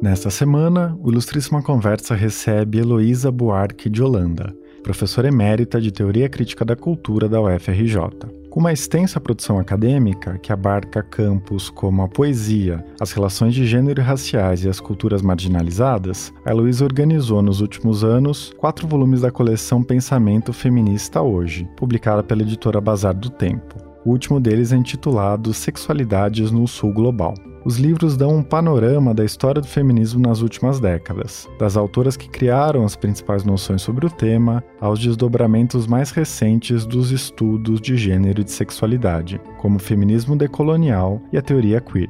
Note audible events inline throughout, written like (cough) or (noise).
Nesta semana, o Ilustríssima Conversa recebe Heloísa Buarque de Holanda, professora emérita de Teoria Crítica da Cultura da UFRJ. Com uma extensa produção acadêmica que abarca campos como a poesia, as relações de gênero e raciais e as culturas marginalizadas, a Heloísa organizou nos últimos anos quatro volumes da coleção Pensamento Feminista Hoje, publicada pela editora Bazar do Tempo. O último deles é intitulado Sexualidades no Sul Global. Os livros dão um panorama da história do feminismo nas últimas décadas, das autoras que criaram as principais noções sobre o tema, aos desdobramentos mais recentes dos estudos de gênero e de sexualidade, como o feminismo decolonial e a teoria queer.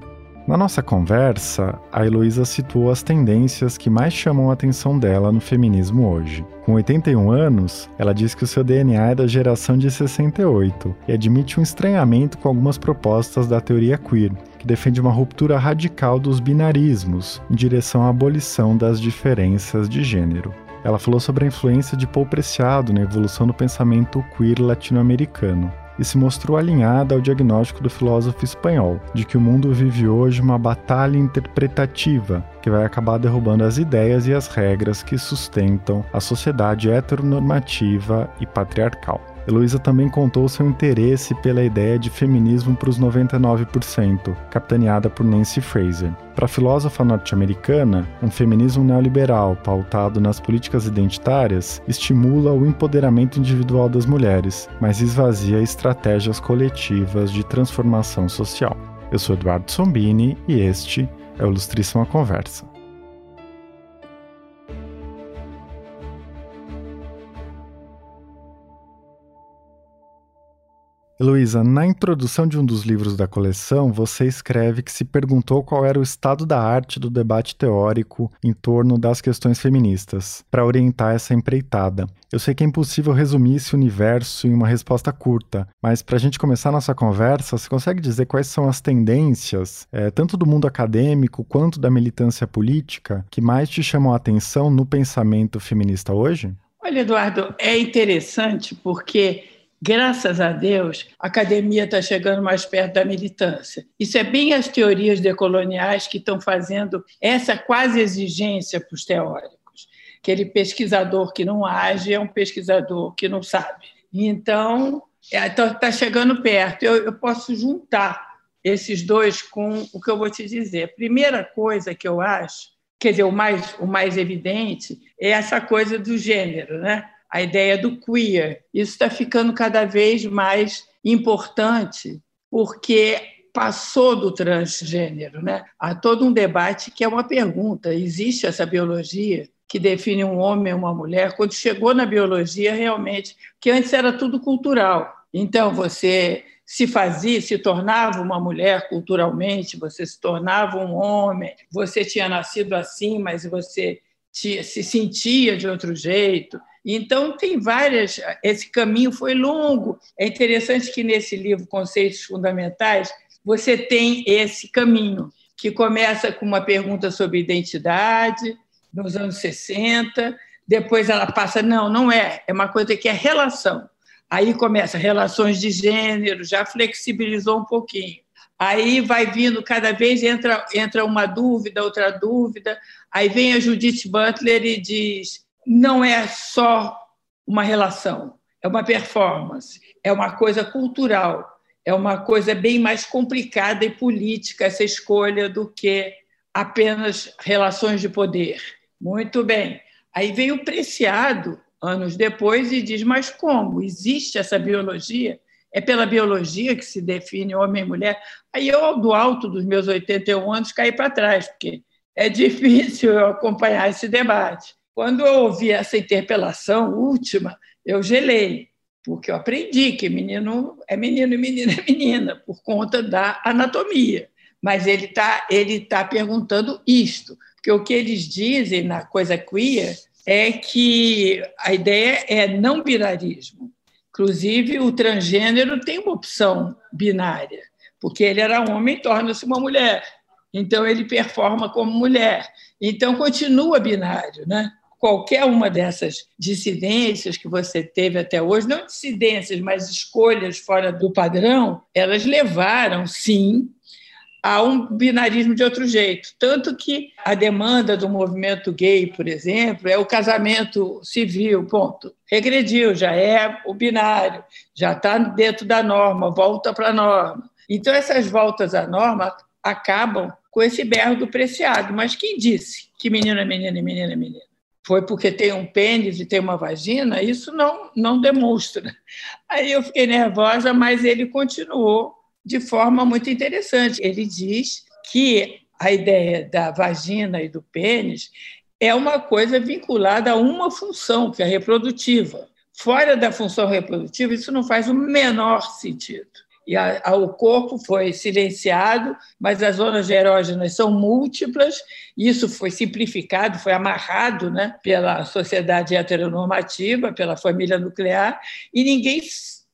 Na nossa conversa, a Heloísa situou as tendências que mais chamam a atenção dela no feminismo hoje. Com 81 anos, ela diz que o seu DNA é da geração de 68 e admite um estranhamento com algumas propostas da teoria queer, que defende uma ruptura radical dos binarismos em direção à abolição das diferenças de gênero. Ela falou sobre a influência de Paul Preciado na evolução do pensamento queer latino-americano e se mostrou alinhada ao diagnóstico do filósofo espanhol de que o mundo vive hoje uma batalha interpretativa que vai acabar derrubando as ideias e as regras que sustentam a sociedade heteronormativa e patriarcal. Heloísa também contou seu interesse pela ideia de feminismo para os 99%, capitaneada por Nancy Fraser. Para a filósofa norte-americana, um feminismo neoliberal pautado nas políticas identitárias estimula o empoderamento individual das mulheres, mas esvazia estratégias coletivas de transformação social. Eu sou Eduardo Sombini e este é o Ilustríssima Conversa. Heloísa, na introdução de um dos livros da coleção, você escreve que se perguntou qual era o estado da arte do debate teórico em torno das questões feministas, para orientar essa empreitada. Eu sei que é impossível resumir esse universo em uma resposta curta, mas para a gente começar nossa conversa, você consegue dizer quais são as tendências, é, tanto do mundo acadêmico quanto da militância política, que mais te chamam a atenção no pensamento feminista hoje? Olha, Eduardo, é interessante porque Graças a Deus, a academia está chegando mais perto da militância. Isso é bem as teorias decoloniais que estão fazendo essa quase exigência para os teóricos. Aquele pesquisador que não age é um pesquisador que não sabe. Então, está é, tá chegando perto. Eu, eu posso juntar esses dois com o que eu vou te dizer. Primeira coisa que eu acho, quer dizer, o mais, o mais evidente, é essa coisa do gênero, né? A ideia do queer. Isso está ficando cada vez mais importante, porque passou do transgênero. Né? Há todo um debate que é uma pergunta: existe essa biologia? que define um homem ou uma mulher, quando chegou na biologia, realmente, que antes era tudo cultural. Então, você se fazia, se tornava uma mulher culturalmente, você se tornava um homem, você tinha nascido assim, mas você se sentia de outro jeito. Então, tem várias. Esse caminho foi longo. É interessante que nesse livro, Conceitos Fundamentais, você tem esse caminho, que começa com uma pergunta sobre identidade, nos anos 60, depois ela passa, não, não é, é uma coisa que é relação. Aí começa relações de gênero, já flexibilizou um pouquinho. Aí vai vindo, cada vez entra, entra uma dúvida, outra dúvida. Aí vem a Judith Butler e diz: não é só uma relação, é uma performance, é uma coisa cultural, é uma coisa bem mais complicada e política essa escolha do que apenas relações de poder. Muito bem. Aí vem o Preciado, anos depois, e diz: mas como? Existe essa biologia? É pela biologia que se define homem e mulher? Aí eu, do alto dos meus 81 anos, caí para trás, porque é (laughs) difícil eu acompanhar esse debate. Quando eu ouvi essa interpelação última, eu gelei, porque eu aprendi que menino é menino e menina é menina, por conta da anatomia. Mas ele está ele tá perguntando isto, porque o que eles dizem na coisa queer é que a ideia é não binarismo. Inclusive, o transgênero tem uma opção binária, porque ele era homem e torna-se uma mulher. Então, ele performa como mulher. Então, continua binário, né? Qualquer uma dessas dissidências que você teve até hoje, não dissidências, mas escolhas fora do padrão, elas levaram, sim, a um binarismo de outro jeito. Tanto que a demanda do movimento gay, por exemplo, é o casamento civil, ponto. Regrediu, já é o binário, já está dentro da norma, volta para a norma. Então, essas voltas à norma acabam com esse berro do preciado. Mas quem disse que menino é menino e menina é menina? Foi porque tem um pênis e tem uma vagina? Isso não, não demonstra. Aí eu fiquei nervosa, mas ele continuou de forma muito interessante. Ele diz que a ideia da vagina e do pênis é uma coisa vinculada a uma função, que é reprodutiva. Fora da função reprodutiva, isso não faz o menor sentido. E a, a, o corpo foi silenciado, mas as zonas erógenas são múltiplas, isso foi simplificado, foi amarrado né, pela sociedade heteronormativa, pela família nuclear, e ninguém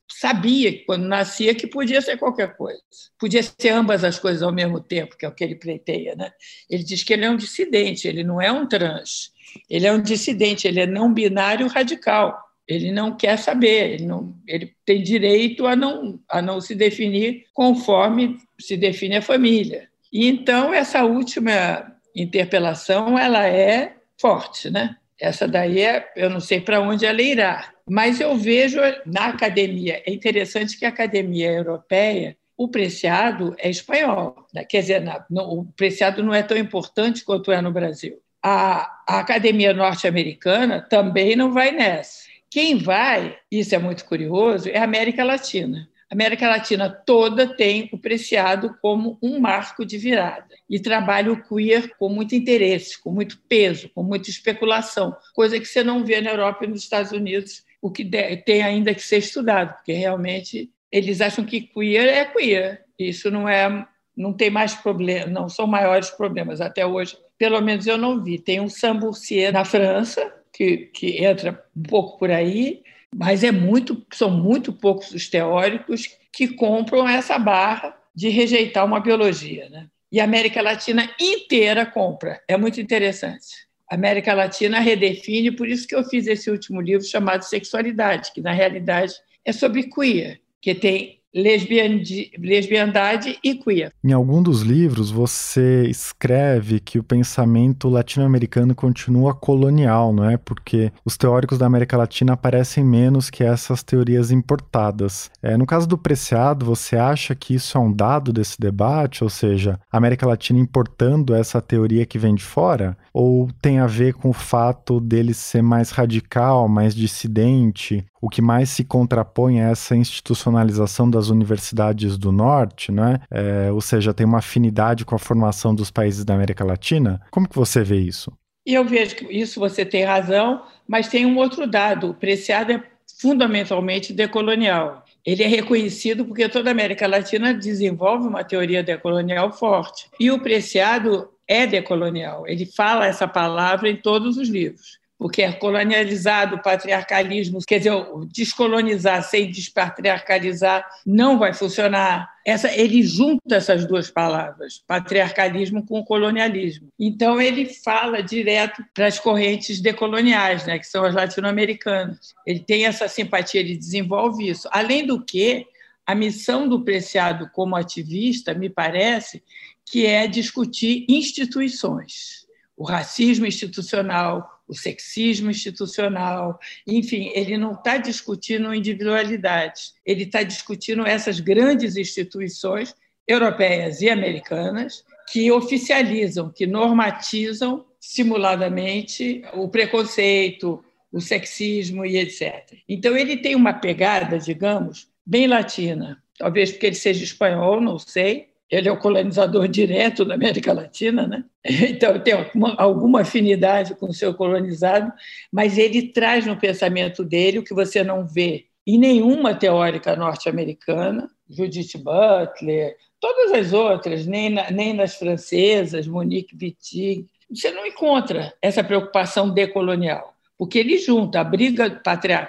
sabia, quando nascia, que podia ser qualquer coisa. Podia ser ambas as coisas ao mesmo tempo, que é o que ele pleiteia. Né? Ele diz que ele é um dissidente, ele não é um trans. Ele é um dissidente, ele é não binário radical. Ele não quer saber, ele, não, ele tem direito a não, a não se definir conforme se define a família. E então essa última interpelação ela é forte, né? Essa daí é, eu não sei para onde ela irá, mas eu vejo na academia, é interessante que a academia europeia, o preciado é espanhol, né? quer dizer, o preciado não é tão importante quanto é no Brasil. A, a academia norte-americana também não vai nessa. Quem vai, isso é muito curioso, é a América Latina. A América Latina toda tem o preciado como um marco de virada e trabalha o queer com muito interesse, com muito peso, com muita especulação, coisa que você não vê na Europa e nos Estados Unidos, o que tem ainda que ser estudado, porque realmente eles acham que queer é queer. Isso não é, não tem mais problema, não são maiores problemas até hoje. Pelo menos eu não vi. Tem um Sambourcier na França que, que entra um pouco por aí, mas é muito, são muito poucos os teóricos que compram essa barra de rejeitar uma biologia. Né? E a América Latina inteira compra. É muito interessante. A América Latina redefine, por isso que eu fiz esse último livro chamado Sexualidade, que na realidade é sobre queer, que tem lesbiandade e queer. Em algum dos livros, você escreve que o pensamento latino-americano continua colonial, não é? Porque os teóricos da América Latina aparecem menos que essas teorias importadas. É, no caso do Preciado, você acha que isso é um dado desse debate? Ou seja, a América Latina importando essa teoria que vem de fora? Ou tem a ver com o fato dele ser mais radical, mais dissidente, o que mais se contrapõe a essa institucionalização das universidades do Norte, né? É, ou seja, tem uma afinidade com a formação dos países da América Latina. Como que você vê isso? Eu vejo que isso você tem razão, mas tem um outro dado. O Preciado é fundamentalmente decolonial. Ele é reconhecido porque toda a América Latina desenvolve uma teoria decolonial forte. E o Preciado é decolonial. Ele fala essa palavra em todos os livros porque é colonializado, o patriarcalismo, quer dizer, descolonizar sem despatriarcalizar não vai funcionar. Essa, ele junta essas duas palavras, patriarcalismo com colonialismo. Então, ele fala direto para as correntes decoloniais, né, que são as latino-americanas. Ele tem essa simpatia, ele desenvolve isso. Além do que, a missão do Preciado como ativista, me parece, que é discutir instituições. O racismo institucional, o sexismo institucional, enfim, ele não está discutindo individualidades, ele está discutindo essas grandes instituições europeias e americanas que oficializam, que normatizam simuladamente o preconceito, o sexismo e etc. Então, ele tem uma pegada, digamos, bem latina, talvez porque ele seja espanhol, não sei, ele é o colonizador direto da América Latina, né? (laughs) então tem alguma afinidade com o seu colonizado, mas ele traz no pensamento dele o que você não vê em nenhuma teórica norte-americana, Judith Butler, todas as outras, nem, na, nem nas francesas, Monique Wittig, você não encontra essa preocupação decolonial, porque ele junta a briga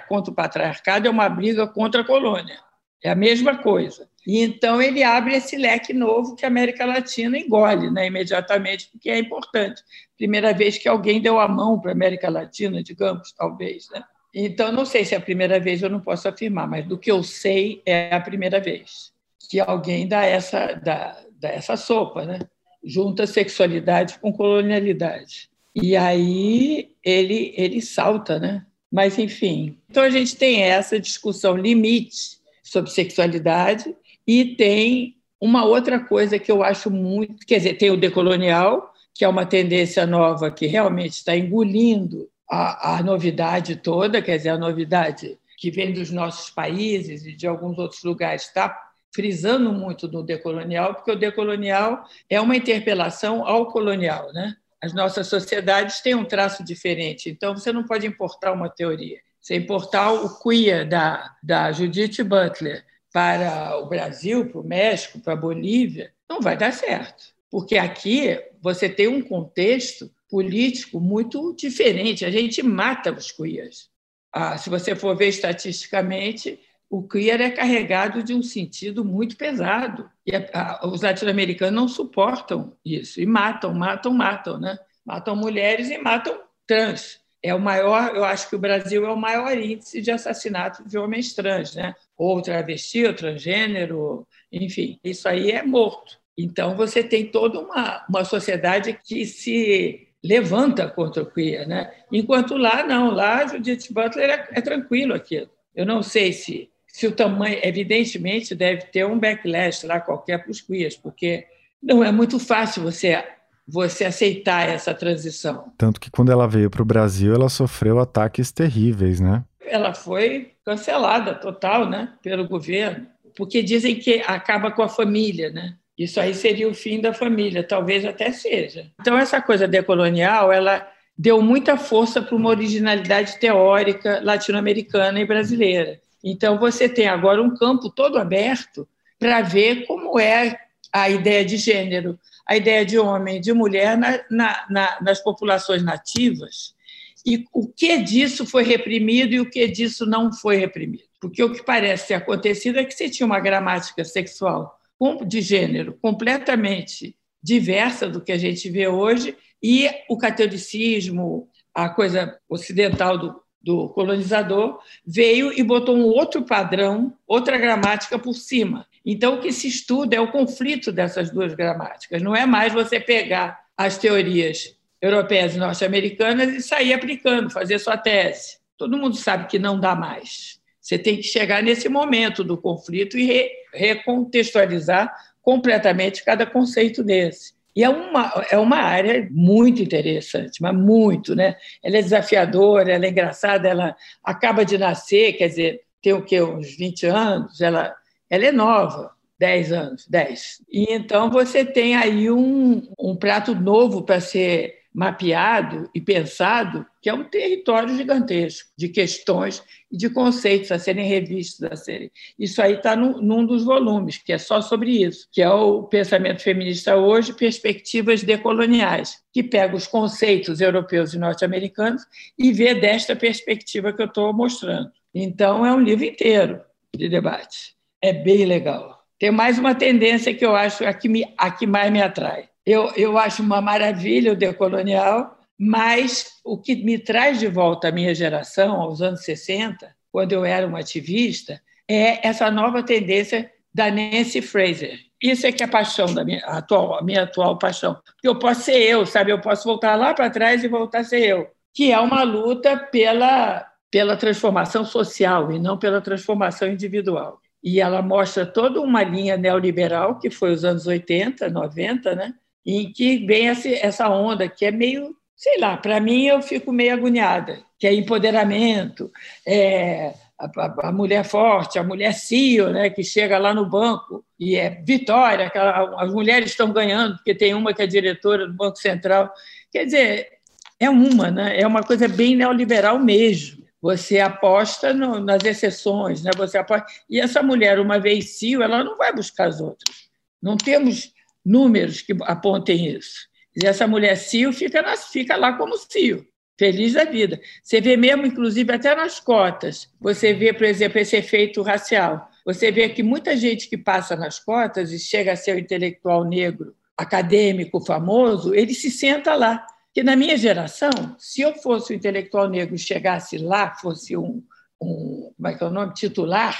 contra o patriarcado é uma briga contra a colônia, é a mesma coisa. E então ele abre esse leque novo que a América Latina engole né, imediatamente, porque é importante. Primeira vez que alguém deu a mão para a América Latina, digamos, talvez. Né? Então, não sei se é a primeira vez, eu não posso afirmar, mas do que eu sei, é a primeira vez que alguém dá essa, dá, dá essa sopa, né? junta sexualidade com colonialidade. E aí ele, ele salta, né? Mas, enfim. Então, a gente tem essa discussão limite sobre sexualidade e tem uma outra coisa que eu acho muito. Quer dizer, tem o decolonial, que é uma tendência nova que realmente está engolindo a, a novidade toda, quer dizer, a novidade que vem dos nossos países e de alguns outros lugares está frisando muito no decolonial, porque o decolonial é uma interpelação ao colonial, né? As nossas sociedades têm um traço diferente, então você não pode importar uma teoria. Você importar o queer da, da Judith Butler para o Brasil, para o México, para a Bolívia, não vai dar certo. Porque aqui você tem um contexto político muito diferente. A gente mata os queers. Ah, se você for ver estatisticamente, o queer é carregado de um sentido muito pesado. E a, a, os latino-americanos não suportam isso. E matam, matam, matam. Né? Matam mulheres e matam trans é o maior, eu acho que o Brasil é o maior índice de assassinato de homens trans, né? Ou travesti, ou transgênero, enfim, isso aí é morto. Então, você tem toda uma, uma sociedade que se levanta contra o queer. Né? Enquanto lá, não, lá Judith Butler é, é tranquilo aquilo. Eu não sei se, se o tamanho, evidentemente, deve ter um backlash lá qualquer para os queers, porque não é muito fácil você você aceitar essa transição. Tanto que quando ela veio para o Brasil, ela sofreu ataques terríveis, né? Ela foi cancelada total, né, pelo governo, porque dizem que acaba com a família, né? Isso aí seria o fim da família, talvez até seja. Então essa coisa decolonial, ela deu muita força para uma originalidade teórica latino-americana e brasileira. Então você tem agora um campo todo aberto para ver como é a ideia de gênero, a ideia de homem de mulher na, na, na, nas populações nativas e o que disso foi reprimido e o que disso não foi reprimido. Porque o que parece ter acontecido é que você tinha uma gramática sexual de gênero completamente diversa do que a gente vê hoje e o catolicismo, a coisa ocidental do, do colonizador, veio e botou um outro padrão, outra gramática por cima. Então, o que se estuda é o conflito dessas duas gramáticas. Não é mais você pegar as teorias europeias e norte-americanas e sair aplicando, fazer sua tese. Todo mundo sabe que não dá mais. Você tem que chegar nesse momento do conflito e re recontextualizar completamente cada conceito desse. E é uma, é uma área muito interessante, mas muito, né? Ela é desafiadora, ela é engraçada, ela acaba de nascer, quer dizer, tem o quê? Uns 20 anos, ela ela é nova, 10 anos, 10. E então você tem aí um, um prato novo para ser mapeado e pensado, que é um território gigantesco de questões e de conceitos a serem revistos. A serem. Isso aí está num, dos volumes, que é só sobre isso, que é o Pensamento Feminista Hoje, Perspectivas Decoloniais, que pega os conceitos europeus e norte-americanos e vê desta perspectiva que eu estou mostrando. Então, é um livro inteiro de debate é bem legal. Tem mais uma tendência que eu acho a que, me, a que mais me atrai. Eu, eu acho uma maravilha o decolonial, mas o que me traz de volta à minha geração, aos anos 60, quando eu era uma ativista, é essa nova tendência da Nancy Fraser. Isso é que é a paixão da minha atual, a minha atual paixão. Eu posso ser eu, sabe? Eu posso voltar lá para trás e voltar a ser eu. Que é uma luta pela, pela transformação social e não pela transformação individual e ela mostra toda uma linha neoliberal, que foi os anos 80, 90, né? Em que vem essa onda que é meio, sei lá, para mim eu fico meio agoniada, que é empoderamento, é a, mulher forte, a mulher CEO, né, que chega lá no banco e é vitória, aquela, as mulheres estão ganhando, porque tem uma que é diretora do Banco Central. Quer dizer, é uma, né? é uma coisa bem neoliberal mesmo. Você aposta no, nas exceções, né? Você aposta... E essa mulher, uma vez CEO, ela não vai buscar as outras. Não temos números que apontem isso. E essa mulher CEO fica, fica lá como CEO, feliz da vida. Você vê mesmo, inclusive, até nas cotas, você vê, por exemplo, esse efeito racial. você vê que muita gente que passa nas cotas e chega a ser um intelectual negro, acadêmico famoso, ele se senta lá. Que na minha geração, se eu fosse um intelectual negro e chegasse lá, fosse um, um como é que é o nome, titular,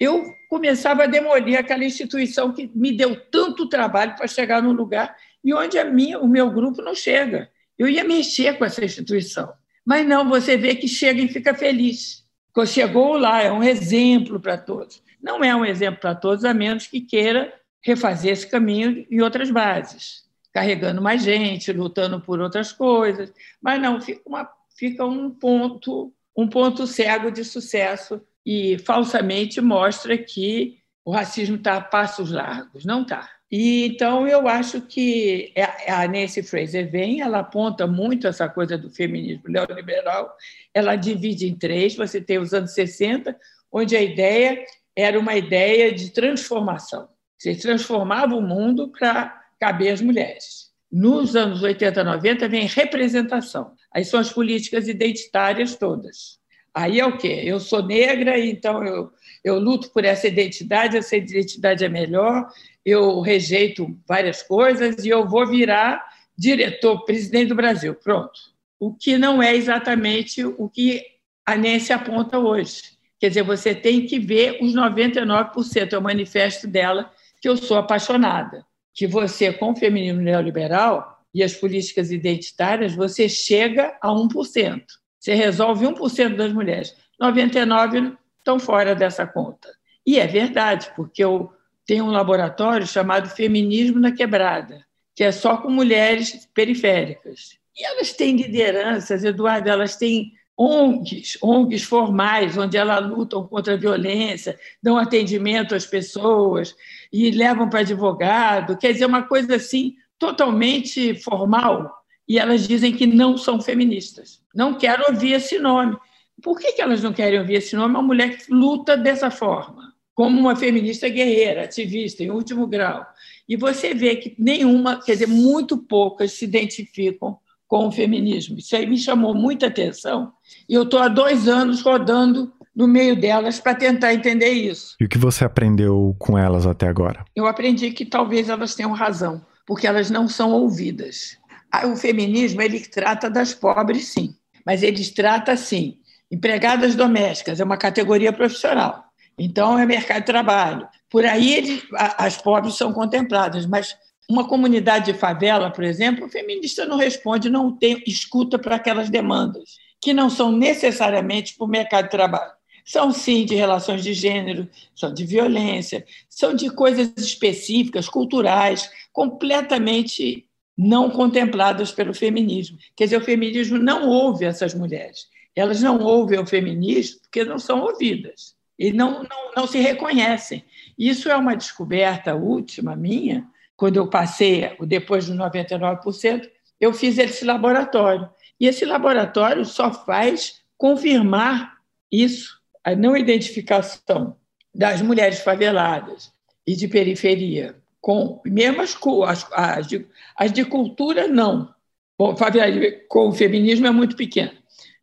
eu começava a demolir aquela instituição que me deu tanto trabalho para chegar num lugar e onde a minha, o meu grupo não chega. Eu ia mexer com essa instituição. Mas não, você vê que chega e fica feliz. Chegou lá, é um exemplo para todos. Não é um exemplo para todos, a menos que queira refazer esse caminho em outras bases, carregando mais gente, lutando por outras coisas. Mas não, fica, uma, fica um ponto um ponto cego de sucesso e falsamente mostra que o racismo está a passos largos. Não está. E então eu acho que é, a Nancy Fraser vem, ela aponta muito essa coisa do feminismo neoliberal, ela divide em três. Você tem os anos 60, onde a ideia era uma ideia de transformação. Você transformava o mundo para caber as mulheres. Nos anos 80, 90 vem representação. Aí são as políticas identitárias todas. Aí é o quê? Eu sou negra, então eu, eu luto por essa identidade, essa identidade é melhor, eu rejeito várias coisas e eu vou virar diretor, presidente do Brasil. Pronto. O que não é exatamente o que a Nancy aponta hoje. Quer dizer, você tem que ver os 99%, é o manifesto dela, que eu sou apaixonada. Que você, com o feminismo neoliberal e as políticas identitárias, você chega a 1%. Você resolve 1% das mulheres. 99% estão fora dessa conta. E é verdade, porque eu tenho um laboratório chamado Feminismo na Quebrada, que é só com mulheres periféricas. E elas têm lideranças, Eduardo, elas têm ONGs, ONGs formais, onde elas lutam contra a violência, dão atendimento às pessoas e levam para advogado. Quer dizer, uma coisa assim totalmente formal. E elas dizem que não são feministas. Não quero ouvir esse nome. Por que, que elas não querem ouvir esse nome? Uma mulher que luta dessa forma, como uma feminista guerreira, ativista, em último grau. E você vê que nenhuma, quer dizer, muito poucas se identificam com o feminismo. Isso aí me chamou muita atenção. E eu estou há dois anos rodando no meio delas para tentar entender isso. E o que você aprendeu com elas até agora? Eu aprendi que talvez elas tenham razão, porque elas não são ouvidas. O feminismo ele trata das pobres, sim, mas ele trata assim. Empregadas domésticas é uma categoria profissional, então é mercado de trabalho. Por aí ele, as pobres são contempladas, mas uma comunidade de favela, por exemplo, o feminista não responde, não tem escuta para aquelas demandas, que não são necessariamente para o mercado de trabalho. São, sim, de relações de gênero, são de violência, são de coisas específicas, culturais, completamente não contempladas pelo feminismo. Quer dizer, o feminismo não ouve essas mulheres. Elas não ouvem o feminismo porque não são ouvidas e não, não, não se reconhecem. Isso é uma descoberta última minha, quando eu passei, depois dos 99%, eu fiz esse laboratório. E esse laboratório só faz confirmar isso, a não identificação das mulheres faveladas e de periferia, com mesmo as, as, de, as de cultura, não. Bom, com o feminismo é muito pequeno,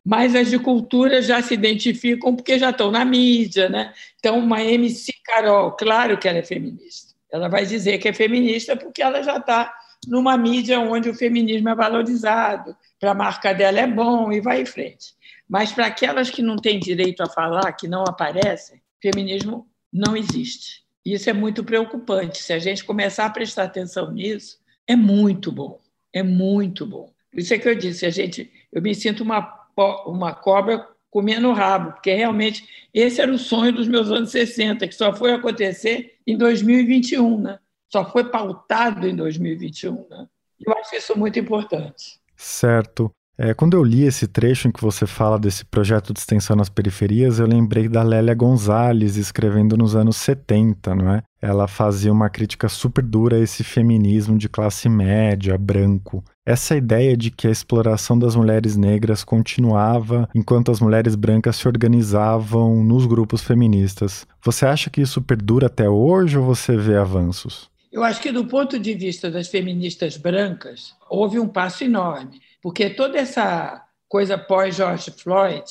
mas as de cultura já se identificam porque já estão na mídia. Né? Então, uma MC Carol, claro que ela é feminista ela vai dizer que é feminista porque ela já está numa mídia onde o feminismo é valorizado, para a marca dela é bom e vai em frente. Mas para aquelas que não têm direito a falar, que não aparecem, feminismo não existe. Isso é muito preocupante. Se a gente começar a prestar atenção nisso, é muito bom. É muito bom. Isso é que eu disse, a gente, eu me sinto uma, uma cobra comendo rabo, porque realmente esse era o sonho dos meus anos 60, que só foi acontecer em 2021, né? Só foi pautado em 2021, né? Eu acho isso muito importante. Certo. É, quando eu li esse trecho em que você fala desse projeto de extensão nas periferias, eu lembrei da Lélia Gonzalez escrevendo nos anos 70, não é? Ela fazia uma crítica super dura a esse feminismo de classe média, branco. Essa ideia de que a exploração das mulheres negras continuava enquanto as mulheres brancas se organizavam nos grupos feministas. Você acha que isso perdura até hoje ou você vê avanços? Eu acho que, do ponto de vista das feministas brancas, houve um passo enorme porque toda essa coisa pós-George Floyd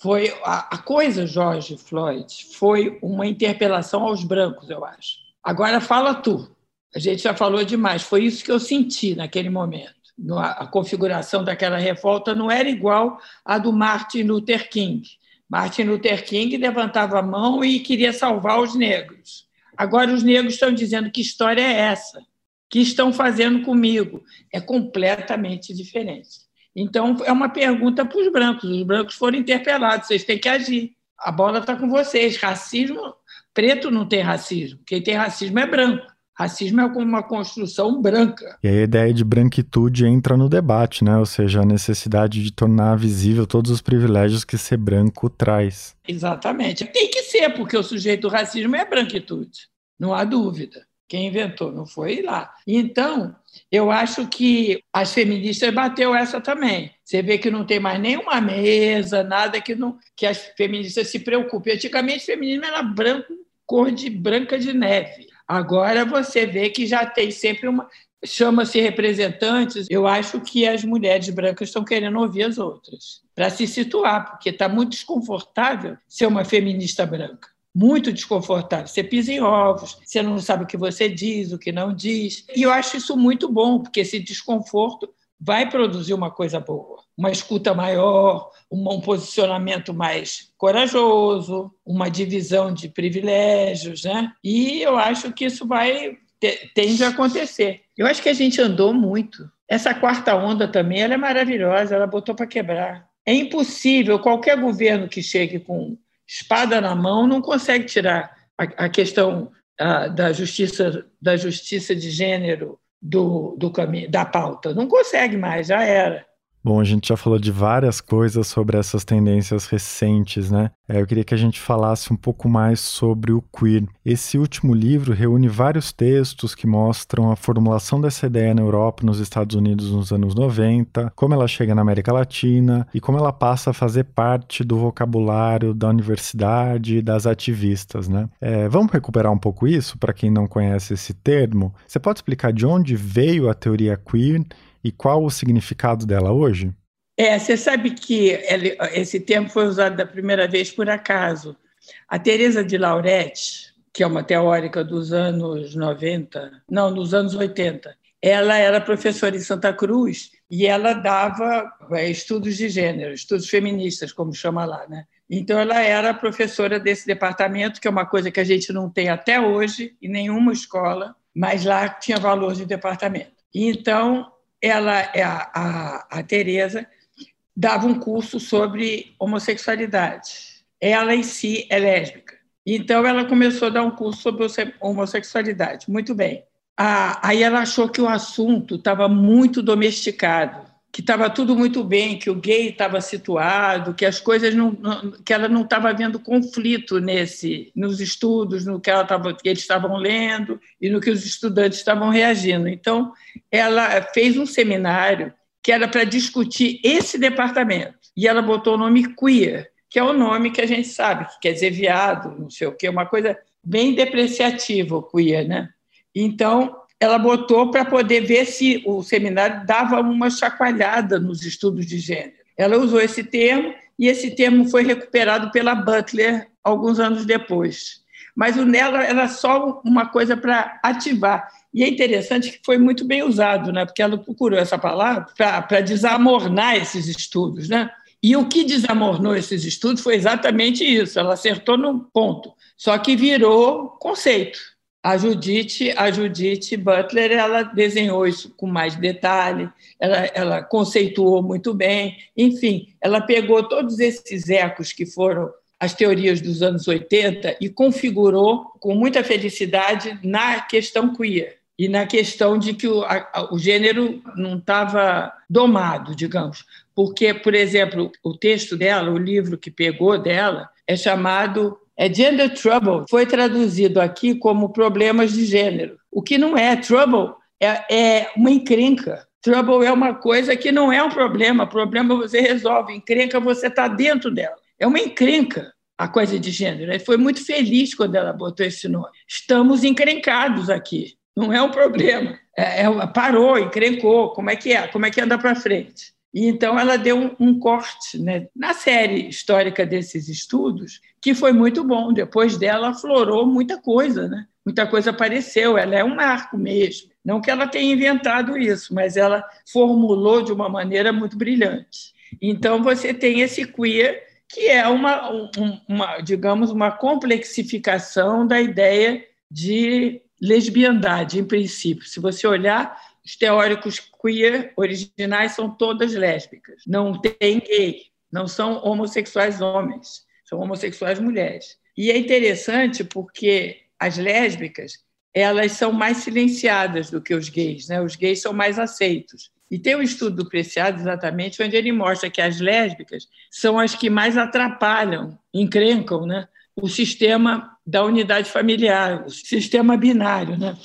Foi a, a coisa, George Floyd, foi uma interpelação aos brancos, eu acho. Agora fala tu. A gente já falou demais. Foi isso que eu senti naquele momento. A configuração daquela revolta não era igual à do Martin Luther King. Martin Luther King levantava a mão e queria salvar os negros. Agora os negros estão dizendo que história é essa? Que estão fazendo comigo? É completamente diferente. Então, é uma pergunta para os brancos. Os brancos foram interpelados, vocês têm que agir. A bola está com vocês. Racismo, preto não tem racismo. Quem tem racismo é branco. Racismo é como uma construção branca. E a ideia de branquitude entra no debate, né? Ou seja, a necessidade de tornar visível todos os privilégios que ser branco traz. Exatamente. Tem que ser, porque o sujeito do racismo é branquitude. Não há dúvida. Quem inventou não foi lá. Então, eu acho que as feministas bateu essa também. Você vê que não tem mais nenhuma mesa, nada que não que as feministas se preocupem. Antigamente, o feminismo era branco, cor de branca de neve. Agora você vê que já tem sempre uma chama-se representantes. Eu acho que as mulheres brancas estão querendo ouvir as outras para se situar, porque está muito desconfortável ser uma feminista branca muito desconfortável. Você pisa em ovos, você não sabe o que você diz, o que não diz. E eu acho isso muito bom, porque esse desconforto vai produzir uma coisa boa, uma escuta maior, um posicionamento mais corajoso, uma divisão de privilégios, né? E eu acho que isso vai tende a acontecer. Eu acho que a gente andou muito. Essa quarta onda também, ela é maravilhosa, ela botou para quebrar. É impossível qualquer governo que chegue com espada na mão, não consegue tirar a, a questão a, da justiça da justiça de gênero do, do caminho da pauta. Não consegue mais, já era. Bom, a gente já falou de várias coisas sobre essas tendências recentes, né? É, eu queria que a gente falasse um pouco mais sobre o queer. Esse último livro reúne vários textos que mostram a formulação dessa ideia na Europa, nos Estados Unidos nos anos 90, como ela chega na América Latina e como ela passa a fazer parte do vocabulário da universidade e das ativistas, né? É, vamos recuperar um pouco isso para quem não conhece esse termo? Você pode explicar de onde veio a teoria queer e qual o significado dela hoje? É, você sabe que esse termo foi usado da primeira vez por acaso. A Teresa de Lauretti, que é uma teórica dos anos 90, não, dos anos 80, ela era professora em Santa Cruz e ela dava é, estudos de gênero, estudos feministas, como chama lá, né? Então ela era professora desse departamento, que é uma coisa que a gente não tem até hoje em nenhuma escola, mas lá tinha valor de departamento. Então ela, é a, a, a Tereza, dava um curso sobre homossexualidade. Ela em si é lésbica. Então, ela começou a dar um curso sobre homossexualidade. Muito bem. aí ela achou que o assunto estava muito domesticado que estava tudo muito bem, que o gay estava situado, que as coisas não, não que ela não estava vendo conflito nesse nos estudos, no que ela tava, que eles estavam lendo e no que os estudantes estavam reagindo. Então, ela fez um seminário que era para discutir esse departamento e ela botou o nome queer, que é o nome que a gente sabe, que quer dizer viado, não sei o quê, uma coisa bem depreciativa, o queer, né? Então, ela botou para poder ver se o seminário dava uma chacoalhada nos estudos de gênero. Ela usou esse termo e esse termo foi recuperado pela Butler alguns anos depois. Mas o nela era só uma coisa para ativar. E é interessante que foi muito bem usado, né? porque ela procurou essa palavra para desamornar esses estudos. Né? E o que desamornou esses estudos foi exatamente isso, ela acertou no ponto, só que virou conceito. A Judith, a Judith Butler, ela desenhou isso com mais detalhe, ela, ela conceituou muito bem, enfim, ela pegou todos esses ecos que foram as teorias dos anos 80 e configurou com muita felicidade na questão queer e na questão de que o, a, o gênero não estava domado, digamos. Porque, por exemplo, o texto dela, o livro que pegou dela, é chamado é gender trouble foi traduzido aqui como problemas de gênero. O que não é trouble é, é uma encrenca. Trouble é uma coisa que não é um problema. Problema você resolve. Encrenca você está dentro dela. É uma encrenca a coisa de gênero. Ele foi muito feliz quando ela botou esse nome. Estamos encrencados aqui. Não é um problema. É, é, parou, encrencou. Como é que é? Como é que anda para frente? E então ela deu um, um corte né, na série histórica desses estudos, que foi muito bom. Depois dela aflorou muita coisa, né? muita coisa apareceu. Ela é um marco mesmo. Não que ela tenha inventado isso, mas ela formulou de uma maneira muito brilhante. Então você tem esse queer que é uma, uma digamos, uma complexificação da ideia de lesbiandade, em princípio. Se você olhar, os teóricos queer originais são todas lésbicas. Não tem gay, não são homossexuais homens, são homossexuais mulheres. E é interessante porque as lésbicas elas são mais silenciadas do que os gays, né? Os gays são mais aceitos. E tem um estudo do Preciado exatamente onde ele mostra que as lésbicas são as que mais atrapalham, encrencam, né? O sistema da unidade familiar, o sistema binário, né?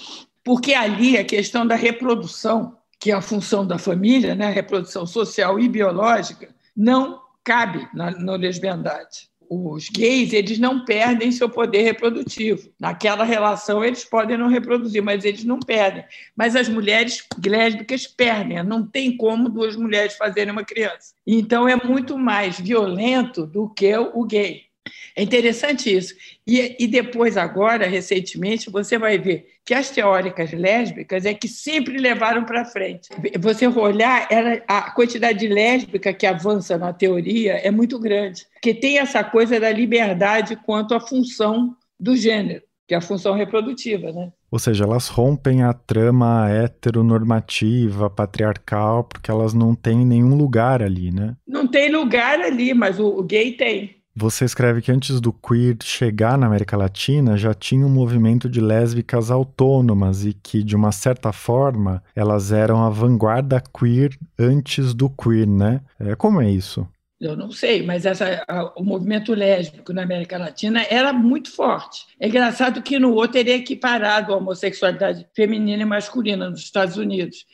Porque ali a questão da reprodução, que é a função da família, né? A reprodução social e biológica, não cabe na, na lesbiandade os gays eles não perdem seu poder reprodutivo. Naquela relação eles podem não reproduzir, mas eles não perdem. Mas as mulheres lésbicas perdem. Não tem como duas mulheres fazerem uma criança. Então é muito mais violento do que o gay. É interessante isso. E, e depois, agora, recentemente, você vai ver que as teóricas lésbicas é que sempre levaram para frente. Você olhar, ela, a quantidade de lésbica que avança na teoria é muito grande, porque tem essa coisa da liberdade quanto à função do gênero, que é a função reprodutiva, né? Ou seja, elas rompem a trama heteronormativa, patriarcal, porque elas não têm nenhum lugar ali, né? Não tem lugar ali, mas o, o gay tem. Você escreve que antes do queer chegar na América Latina já tinha um movimento de lésbicas autônomas e que, de uma certa forma, elas eram a vanguarda queer antes do queer, né? É, como é isso? Eu não sei, mas essa, a, o movimento lésbico na América Latina era muito forte. É engraçado que no outro ele é equiparado à homossexualidade feminina e masculina nos Estados Unidos.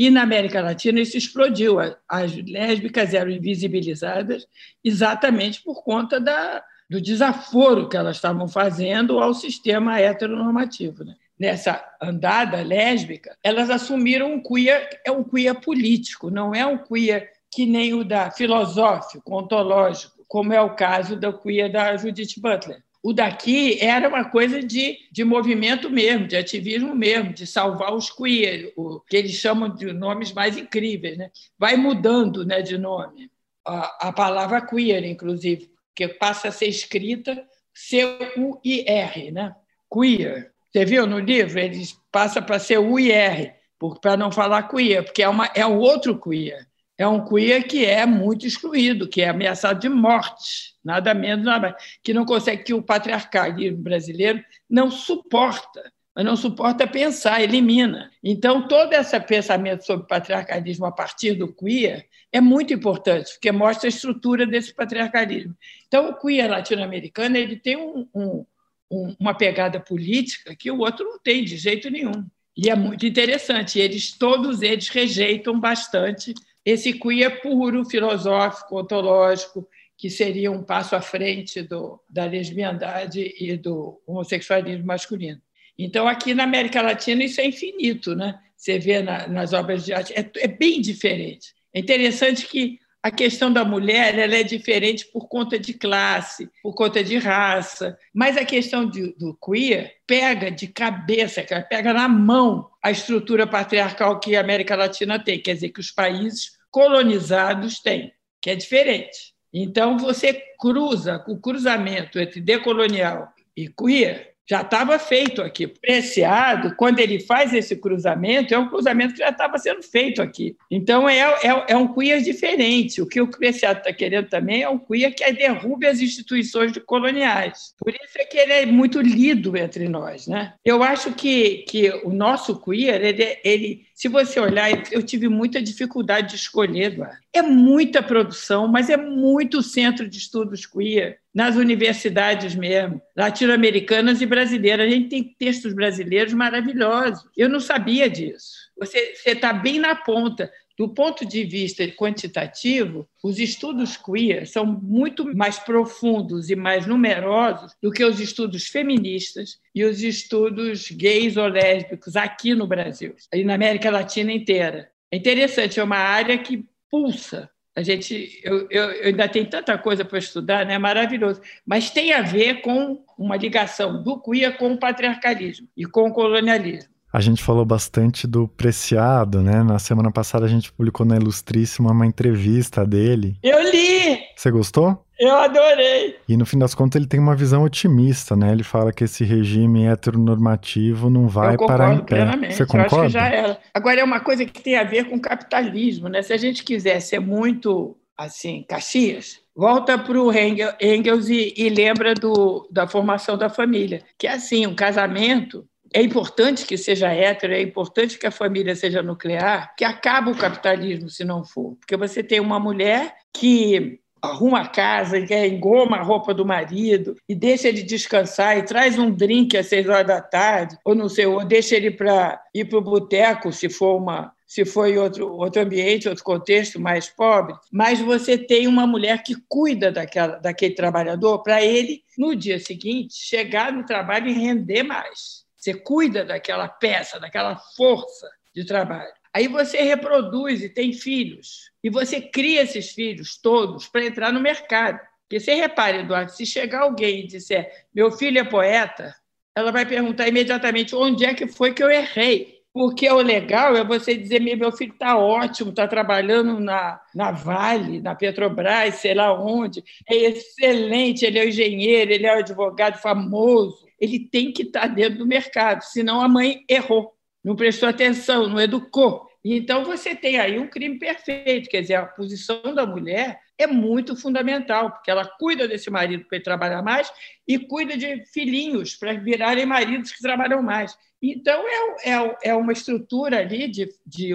E na América Latina isso explodiu. As lésbicas eram invisibilizadas exatamente por conta da, do desaforo que elas estavam fazendo ao sistema heteronormativo. Né? Nessa andada lésbica, elas assumiram um queer, é um queer político, não é um queer que nem o da filosófico, ontológico, como é o caso do queer da Judith Butler. O daqui era uma coisa de, de movimento mesmo, de ativismo mesmo, de salvar os queer, o que eles chamam de nomes mais incríveis. Né? Vai mudando né, de nome. A, a palavra queer, inclusive, que passa a ser escrita C-U-I-R, né? queer. Você viu no livro? Eles passa para ser U-I-R, para não falar queer, porque é, uma, é um outro queer é um queer que é muito excluído, que é ameaçado de morte, nada menos, nada mais, que não consegue, que o patriarcalismo brasileiro não suporta, mas não suporta pensar, elimina. Então, todo esse pensamento sobre patriarcalismo a partir do queer é muito importante, porque mostra a estrutura desse patriarcalismo. Então, o queer latino-americano ele tem um, um, uma pegada política que o outro não tem de jeito nenhum. E é muito interessante. Eles, todos eles rejeitam bastante esse queer puro, filosófico, ontológico, que seria um passo à frente do, da lesbiandade e do homossexualismo masculino. Então, aqui na América Latina, isso é infinito, né? Você vê na, nas obras de arte, é, é, bem diferente. É interessante que a questão da mulher ela é diferente por conta de classe, por conta de raça, mas a questão de, do queer pega de cabeça, pega na mão a estrutura patriarcal que a América Latina tem, quer dizer, que os países colonizados têm, que é diferente. Então, você cruza, o cruzamento entre decolonial e queer já estava feito aqui. Preciado, quando ele faz esse cruzamento, é um cruzamento que já estava sendo feito aqui. Então, é, é, é um queer diferente. O que o Preciado está querendo também é um queer que derrube as instituições coloniais. Por isso é que ele é muito lido entre nós. Né? Eu acho que, que o nosso queer, ele, ele se você olhar, eu tive muita dificuldade de escolher, Eduardo. É muita produção, mas é muito centro de estudos queer, nas universidades mesmo, latino-americanas e brasileiras. A gente tem textos brasileiros maravilhosos. Eu não sabia disso. Você está bem na ponta. Do ponto de vista quantitativo, os estudos queer são muito mais profundos e mais numerosos do que os estudos feministas e os estudos gays ou lésbicos aqui no Brasil e na América Latina inteira. É interessante, é uma área que pulsa. A gente, eu, eu, eu ainda tenho tanta coisa para estudar, né? é maravilhoso. Mas tem a ver com uma ligação do queer com o patriarcalismo e com o colonialismo. A gente falou bastante do Preciado, né? Na semana passada a gente publicou na Ilustríssima uma entrevista dele. Eu li! Você gostou? Eu adorei! E no fim das contas ele tem uma visão otimista, né? Ele fala que esse regime heteronormativo não vai parar em pé. Plenamente. Você concorda? Eu acho que já era. Agora é uma coisa que tem a ver com capitalismo, né? Se a gente quiser ser muito assim, Caxias, volta para o Engels e, e lembra do, da formação da família, que é assim, um casamento é importante que seja hétero, é importante que a família seja nuclear, que acaba o capitalismo se não for. Porque você tem uma mulher que arruma a casa, que engoma a roupa do marido e deixa ele descansar e traz um drink às seis horas da tarde, ou não sei, ou deixa ele para ir para o boteco, se for uma se em outro, outro ambiente, outro contexto mais pobre, mas você tem uma mulher que cuida daquela, daquele trabalhador para ele, no dia seguinte, chegar no trabalho e render mais. Você cuida daquela peça, daquela força de trabalho. Aí você reproduz e tem filhos. E você cria esses filhos todos para entrar no mercado. Porque você repare, Eduardo, se chegar alguém e disser meu filho é poeta, ela vai perguntar imediatamente onde é que foi que eu errei. Porque o legal é você dizer: meu filho está ótimo, está trabalhando na, na Vale, na Petrobras, sei lá onde, é excelente, ele é engenheiro, ele é um advogado famoso ele tem que estar dentro do mercado, senão a mãe errou, não prestou atenção, não educou. Então você tem aí um crime perfeito, quer dizer, a posição da mulher é muito fundamental, porque ela cuida desse marido para ele trabalhar mais e cuida de filhinhos para virarem maridos que trabalham mais. Então é, é, é uma estrutura ali de, de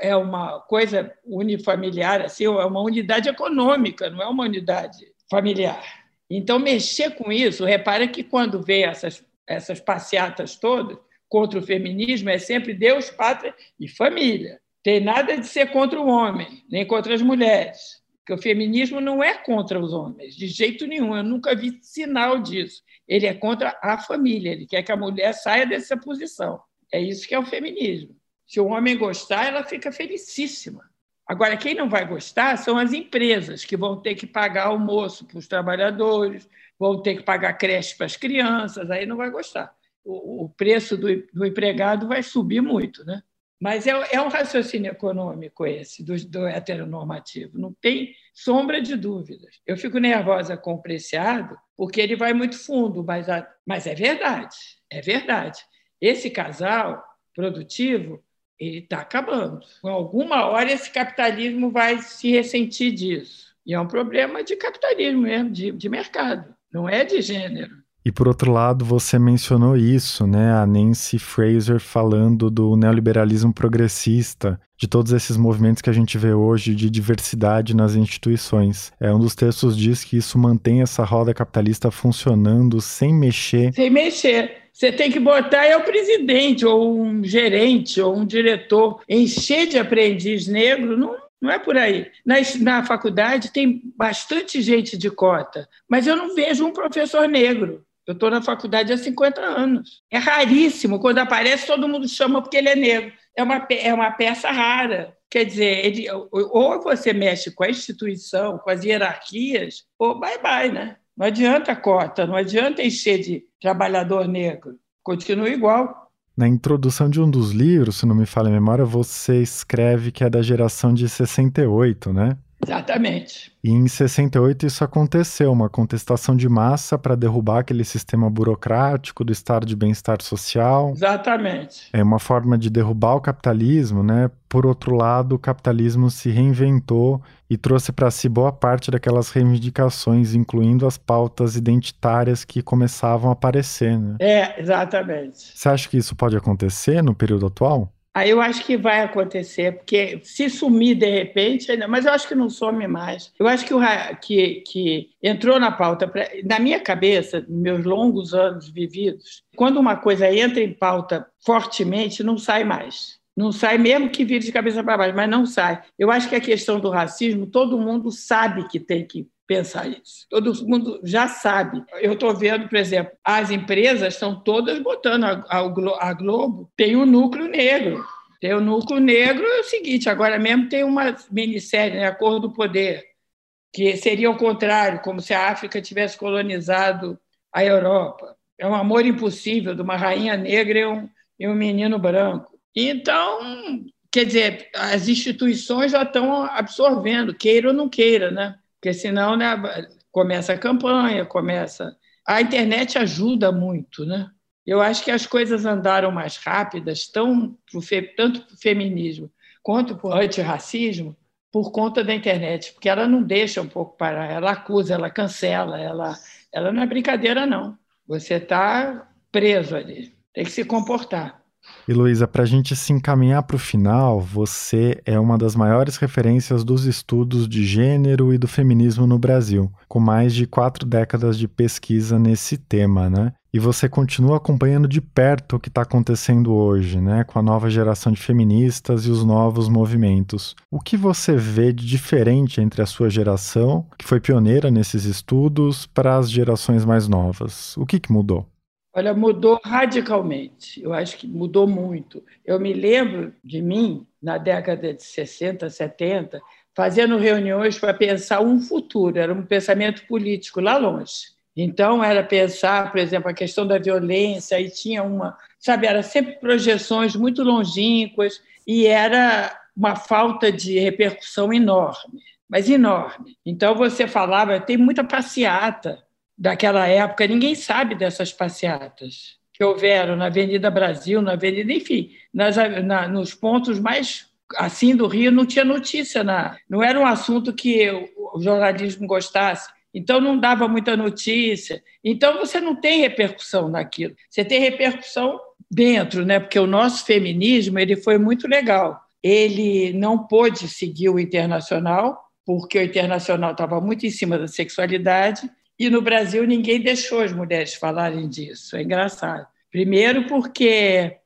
é uma coisa unifamiliar, assim, é uma unidade econômica, não é uma unidade familiar. Então, mexer com isso, repara que quando vê essas, essas passeatas todas contra o feminismo, é sempre Deus, pátria e família. Tem nada de ser contra o homem, nem contra as mulheres. Porque o feminismo não é contra os homens, de jeito nenhum. Eu nunca vi sinal disso. Ele é contra a família, ele quer que a mulher saia dessa posição. É isso que é o feminismo. Se o homem gostar, ela fica felicíssima. Agora, quem não vai gostar são as empresas, que vão ter que pagar almoço para os trabalhadores, vão ter que pagar creche para as crianças, aí não vai gostar. O, o preço do, do, empregado vai subir muito. Né? Mas é, é um raciocínio econômico esse, do, do heteronormativo, não tem sombra de dúvidas. Eu fico nervosa com o preciado, porque ele vai muito fundo, mas, a, mas é verdade, é verdade. Esse casal produtivo ele está acabando. Em alguma hora esse capitalismo vai se ressentir disso. E é um problema de capitalismo mesmo, de, de mercado, não é de gênero. E por outro lado, você mencionou isso, né? A Nancy Fraser falando do neoliberalismo progressista, de todos esses movimentos que a gente vê hoje de diversidade nas instituições. É um dos textos diz que isso mantém essa roda capitalista funcionando sem mexer. Sem mexer. Você tem que botar é o presidente, ou um gerente, ou um diretor. Encher de aprendiz negro não, não é por aí. Na, na faculdade tem bastante gente de cota, mas eu não vejo um professor negro. Eu estou na faculdade há 50 anos. É raríssimo. Quando aparece, todo mundo chama porque ele é negro. É uma, é uma peça rara. Quer dizer, ele, ou você mexe com a instituição, com as hierarquias, ou bye bye, né? Não adianta cota, não adianta encher de trabalhador negro. Continua igual. Na introdução de um dos livros, se não me falha a memória, você escreve que é da geração de 68, né? Exatamente. E em 68 isso aconteceu, uma contestação de massa para derrubar aquele sistema burocrático do estado de bem-estar social. Exatamente. É uma forma de derrubar o capitalismo, né? Por outro lado, o capitalismo se reinventou e trouxe para si boa parte daquelas reivindicações, incluindo as pautas identitárias que começavam a aparecer, né? É, exatamente. Você acha que isso pode acontecer no período atual? Aí eu acho que vai acontecer, porque se sumir de repente, mas eu acho que não some mais. Eu acho que, o, que, que entrou na pauta, pra, na minha cabeça, meus longos anos vividos, quando uma coisa entra em pauta fortemente, não sai mais. Não sai mesmo que vire de cabeça para baixo, mas não sai. Eu acho que a questão do racismo, todo mundo sabe que tem que pensar isso. Todo mundo já sabe. Eu estou vendo, por exemplo, as empresas estão todas botando a, a, Globo, tem um núcleo negro. Tem o núcleo negro, é o seguinte, agora mesmo tem uma minissérie, né, A Cor do Poder, que seria o contrário, como se a África tivesse colonizado a Europa. É um amor impossível de uma rainha negra e um, e um menino branco. Então, quer dizer, as instituições já estão absorvendo, queira ou não queira, né? Porque senão né, começa a campanha, começa. A internet ajuda muito, né? Eu acho que as coisas andaram mais rápidas, tão tanto para o feminismo quanto para o antirracismo, por conta da internet, porque ela não deixa um pouco parar, ela acusa, ela cancela, ela, ela não é brincadeira, não. Você está preso ali, tem que se comportar. E Luísa, para a gente se encaminhar para o final, você é uma das maiores referências dos estudos de gênero e do feminismo no Brasil, com mais de quatro décadas de pesquisa nesse tema, né? E você continua acompanhando de perto o que está acontecendo hoje, né? Com a nova geração de feministas e os novos movimentos. O que você vê de diferente entre a sua geração, que foi pioneira nesses estudos, para as gerações mais novas? O que, que mudou? Olha, mudou radicalmente. Eu acho que mudou muito. Eu me lembro de mim, na década de 60, 70, fazendo reuniões para pensar um futuro, era um pensamento político lá longe. Então, era pensar, por exemplo, a questão da violência, e tinha uma, sabe, era sempre projeções muito longínquas, e era uma falta de repercussão enorme, mas enorme. Então, você falava, tem muita passeata daquela época, ninguém sabe dessas passeatas que houveram na Avenida Brasil, na Avenida, enfim, nas, na, nos pontos mais assim do Rio, não tinha notícia, na, não era um assunto que o, jornalismo gostasse. Então não dava muita notícia. Então você não tem repercussão naquilo. Você tem repercussão dentro, né? Porque o nosso feminismo ele foi muito legal. Ele não pôde seguir o internacional porque o internacional estava muito em cima da sexualidade e no Brasil ninguém deixou as mulheres falarem disso. É engraçado. Primeiro, porque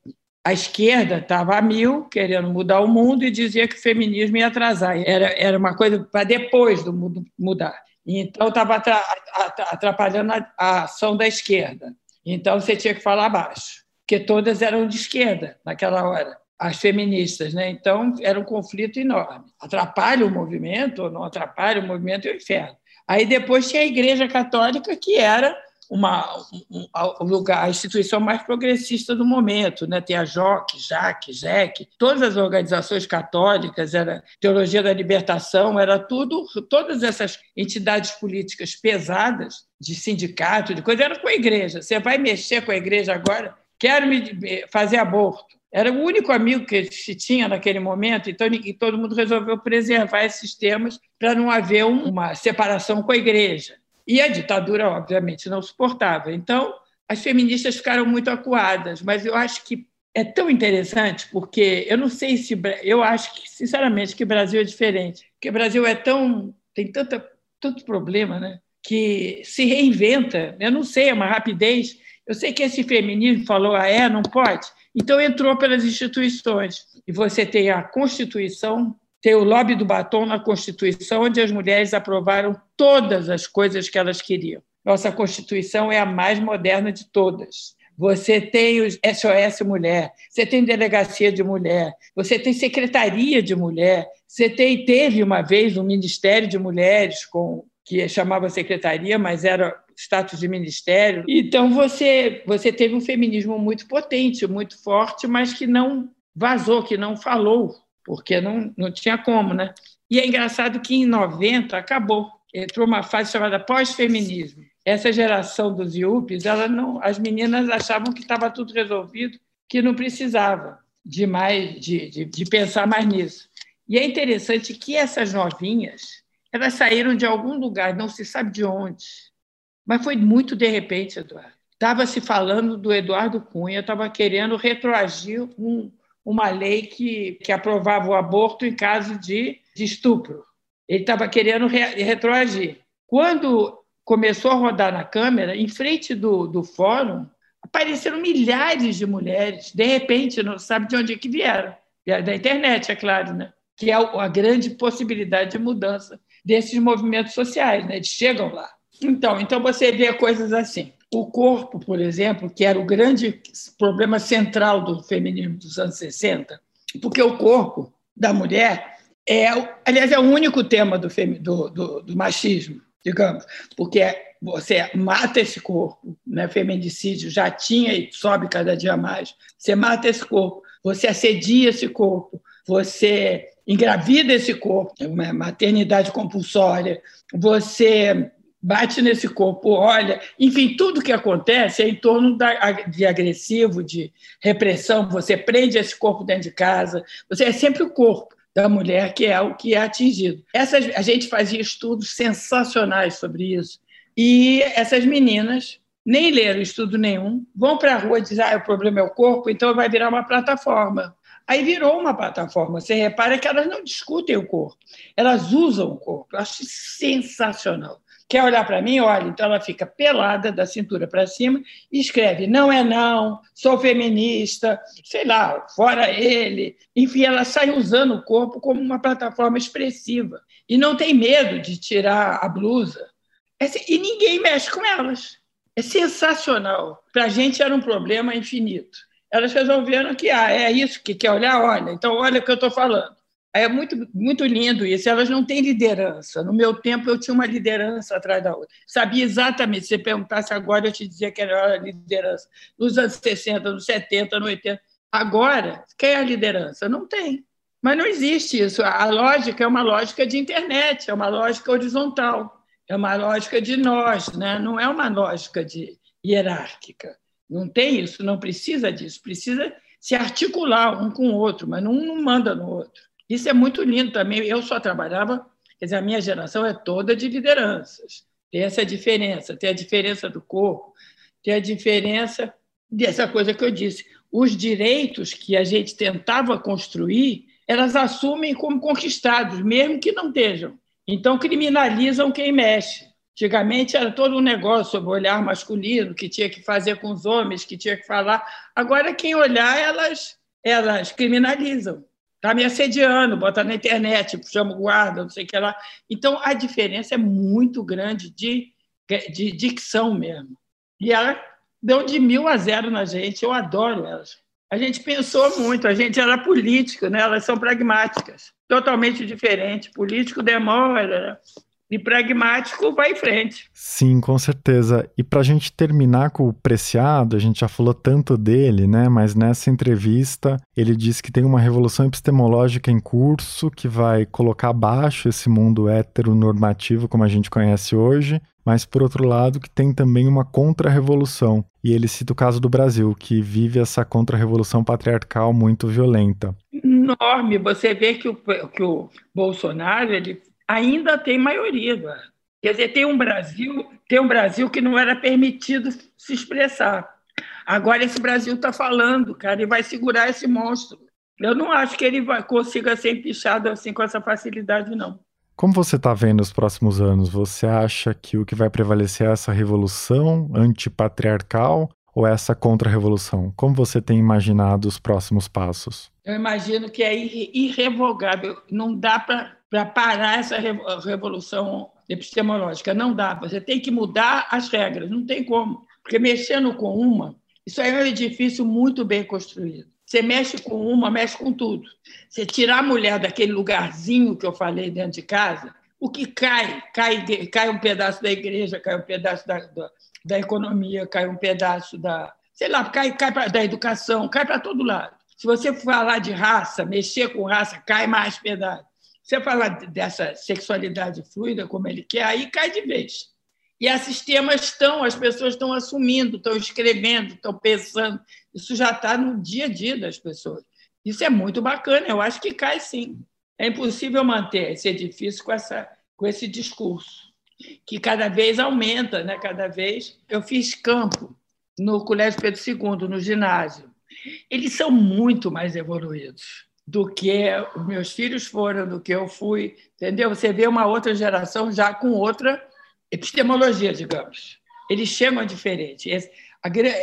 a esquerda estava a mil, querendo mudar o mundo, e dizia que o feminismo ia atrasar. Era, era uma coisa para depois do mundo mudar. Então, estava atrapalhando a ação da esquerda. Então, você tinha que falar baixo, porque todas eram de esquerda naquela hora, as feministas. Né? Então, era um conflito enorme. Atrapalha o movimento ou não atrapalha o movimento é o inferno. Aí depois tinha a Igreja Católica, que era uma, um, a instituição mais progressista do momento, né? Tem a JOC, JAC, JEC, todas as organizações católicas, era Teologia da Libertação, era tudo, todas essas entidades políticas pesadas, de sindicato, de coisa, era com a igreja. Você vai mexer com a igreja agora? Quero me fazer aborto. Era o único amigo que se tinha naquele momento, então e todo mundo resolveu preservar esses temas para não haver uma separação com a igreja. E a ditadura, obviamente, não suportava. Então, as feministas ficaram muito acuadas, mas eu acho que é tão interessante porque eu não sei se eu acho que sinceramente que o Brasil é diferente, que o Brasil é tão tem tanta tanto problema, né? Que se reinventa. Eu não sei, é uma rapidez. Eu sei que esse feminismo falou, ah, é, não pode. Então, entrou pelas instituições. E você tem a Constituição, tem o lobby do batom na Constituição, onde as mulheres aprovaram todas as coisas que elas queriam. Nossa Constituição é a mais moderna de todas. Você tem o SOS Mulher, você tem Delegacia de Mulher, você tem Secretaria de Mulher, você tem, teve uma vez um Ministério de Mulheres com que chamava secretaria, mas era status de ministério. Então você você teve um feminismo muito potente, muito forte, mas que não vazou, que não falou, porque não, não tinha como, né? E é engraçado que em 90 acabou, entrou uma fase chamada pós-feminismo. Essa geração dos IUPs, ela não, as meninas achavam que estava tudo resolvido, que não precisava de mais de, de, de pensar mais nisso. E é interessante que essas novinhas, elas saíram de algum lugar, não se sabe de onde, mas foi muito de repente, Eduardo. Estava se falando do Eduardo Cunha, estava querendo retroagir um, uma lei que, que aprovava o aborto em caso de, de estupro. Ele estava querendo re, retroagir. Quando começou a rodar na Câmara, em frente do, do fórum, apareceram milhares de mulheres, de repente, não sabe de onde é que vieram. Da internet, é claro, né? que é a grande possibilidade de mudança desses movimentos sociais, né? eles chegam lá. Então, então você vê coisas assim. O corpo, por exemplo, que era o grande problema central do feminismo dos anos 60, porque o corpo da mulher é, aliás, é o único tema do, do, do, do machismo, digamos, porque você mata esse corpo, né? feminicídio já tinha e sobe cada dia mais. Você mata esse corpo, você assedia esse corpo, você engravida esse corpo, uma maternidade compulsória, você bate nesse corpo, olha, enfim, tudo que acontece é em torno da, de agressivo, de repressão, você prende esse corpo dentro de casa, você é sempre o corpo da mulher que é o que é atingido. Essas, a gente fazia estudos sensacionais sobre isso, e essas meninas nem leram estudo nenhum, vão para a rua e dizem, ah, o problema é o corpo, então vai virar uma plataforma. Aí virou uma plataforma. Você repara que elas não discutem o corpo, elas usam o corpo. Eu acho sensacional. Quer olhar para mim? Olha, então ela fica pelada da cintura para cima e escreve: não é não, sou feminista, sei lá, fora ele. Enfim, ela sai usando o corpo como uma plataforma expressiva e não tem medo de tirar a blusa. E ninguém mexe com elas. É sensacional. Para a gente era um problema infinito. Elas resolveram que ah, é isso que quer olhar, olha, então olha o que eu estou falando. É muito, muito lindo isso. Elas não têm liderança. No meu tempo, eu tinha uma liderança atrás da outra. Sabia exatamente. Se você perguntasse agora, eu te dizia que era a liderança. Nos anos 60, nos 70, nos 80. Agora, quem é a liderança? Não tem. Mas não existe isso. A lógica é uma lógica de internet, é uma lógica horizontal, é uma lógica de nós, né? não é uma lógica de hierárquica. Não tem isso, não precisa disso. Precisa se articular um com o outro, mas não, não manda no outro. Isso é muito lindo também. Eu só trabalhava, quer dizer, a minha geração é toda de lideranças. Tem essa diferença, tem a diferença do corpo, tem a diferença dessa coisa que eu disse. Os direitos que a gente tentava construir, elas assumem como conquistados, mesmo que não estejam. Então, criminalizam quem mexe. Antigamente era todo um negócio sobre o olhar masculino, que tinha que fazer com os homens, que tinha que falar. Agora, quem olhar, elas, elas criminalizam. Está me assediando, bota na internet, chama o guarda, não sei o que lá. Então, a diferença é muito grande de, de dicção mesmo. E ela deu de mil a zero na gente, eu adoro elas. A gente pensou muito, a gente era político, né? elas são pragmáticas, totalmente diferente. Político demora, e pragmático vai em frente. Sim, com certeza. E para a gente terminar com o Preciado, a gente já falou tanto dele, né? Mas nessa entrevista ele disse que tem uma revolução epistemológica em curso que vai colocar abaixo esse mundo heteronormativo como a gente conhece hoje, mas por outro lado que tem também uma contra-revolução. E ele cita o caso do Brasil, que vive essa contra-revolução patriarcal muito violenta. Enorme. Você vê que o, que o Bolsonaro ele ainda tem maioria. Quer dizer, tem um Brasil, tem um Brasil que não era permitido se expressar. Agora esse Brasil está falando, cara, e vai segurar esse monstro. Eu não acho que ele vai, consiga ser empichado assim com essa facilidade, não. Como você está vendo os próximos anos? Você acha que o que vai prevalecer é essa revolução antipatriarcal ou essa contra-revolução? Como você tem imaginado os próximos passos? Eu imagino que é irrevogável. Não dá para para parar essa revolução epistemológica. Não dá. Você tem que mudar as regras, não tem como. Porque mexendo com uma, isso aí é um edifício muito bem construído. Você mexe com uma, mexe com tudo. Você tirar a mulher daquele lugarzinho que eu falei dentro de casa, o que cai? Cai, cai um pedaço da igreja, cai um pedaço da, da, da economia, cai um pedaço da. Sei lá, cai, cai pra, da educação, cai para todo lado. Se você falar de raça, mexer com raça, cai mais pedaço. Você fala dessa sexualidade fluida, como ele quer, aí cai de vez. E esses temas estão, as pessoas estão assumindo, estão escrevendo, estão pensando. Isso já está no dia a dia das pessoas. Isso é muito bacana, eu acho que cai sim. É impossível manter esse edifício com, essa, com esse discurso, que cada vez aumenta, né? cada vez. Eu fiz campo no Colégio Pedro II, no ginásio. Eles são muito mais evoluídos do que os meus filhos foram, do que eu fui, entendeu? Você vê uma outra geração já com outra epistemologia, digamos. Eles chegam diferente.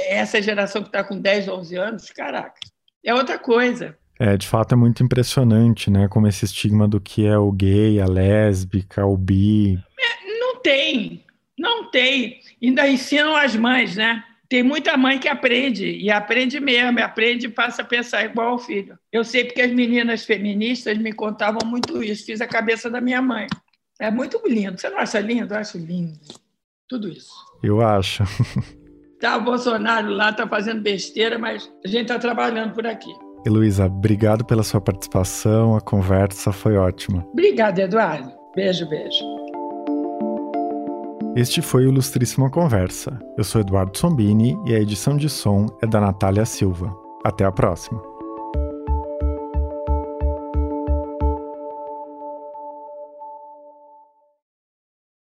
Essa geração que está com 10, 11 anos, caraca, é outra coisa. É, de fato é muito impressionante, né? Como esse estigma do que é o gay, a lésbica, o bi. É, não tem, não tem. Ainda ensinam as mães, né? Tem muita mãe que aprende, e aprende mesmo, aprende e passa a pensar igual ao filho. Eu sei porque as meninas feministas me contavam muito isso, fiz a cabeça da minha mãe. É muito lindo. Você não acha lindo? Eu acho lindo. Tudo isso. Eu acho. (laughs) Tá, o Bolsonaro lá está fazendo besteira, mas a gente está trabalhando por aqui. Heloísa, obrigado pela sua participação, a conversa foi ótima. Obrigada, Eduardo. Beijo, beijo. Este foi o Ilustríssima Conversa. Eu sou Eduardo Sombini e a edição de som é da Natália Silva. Até a próxima.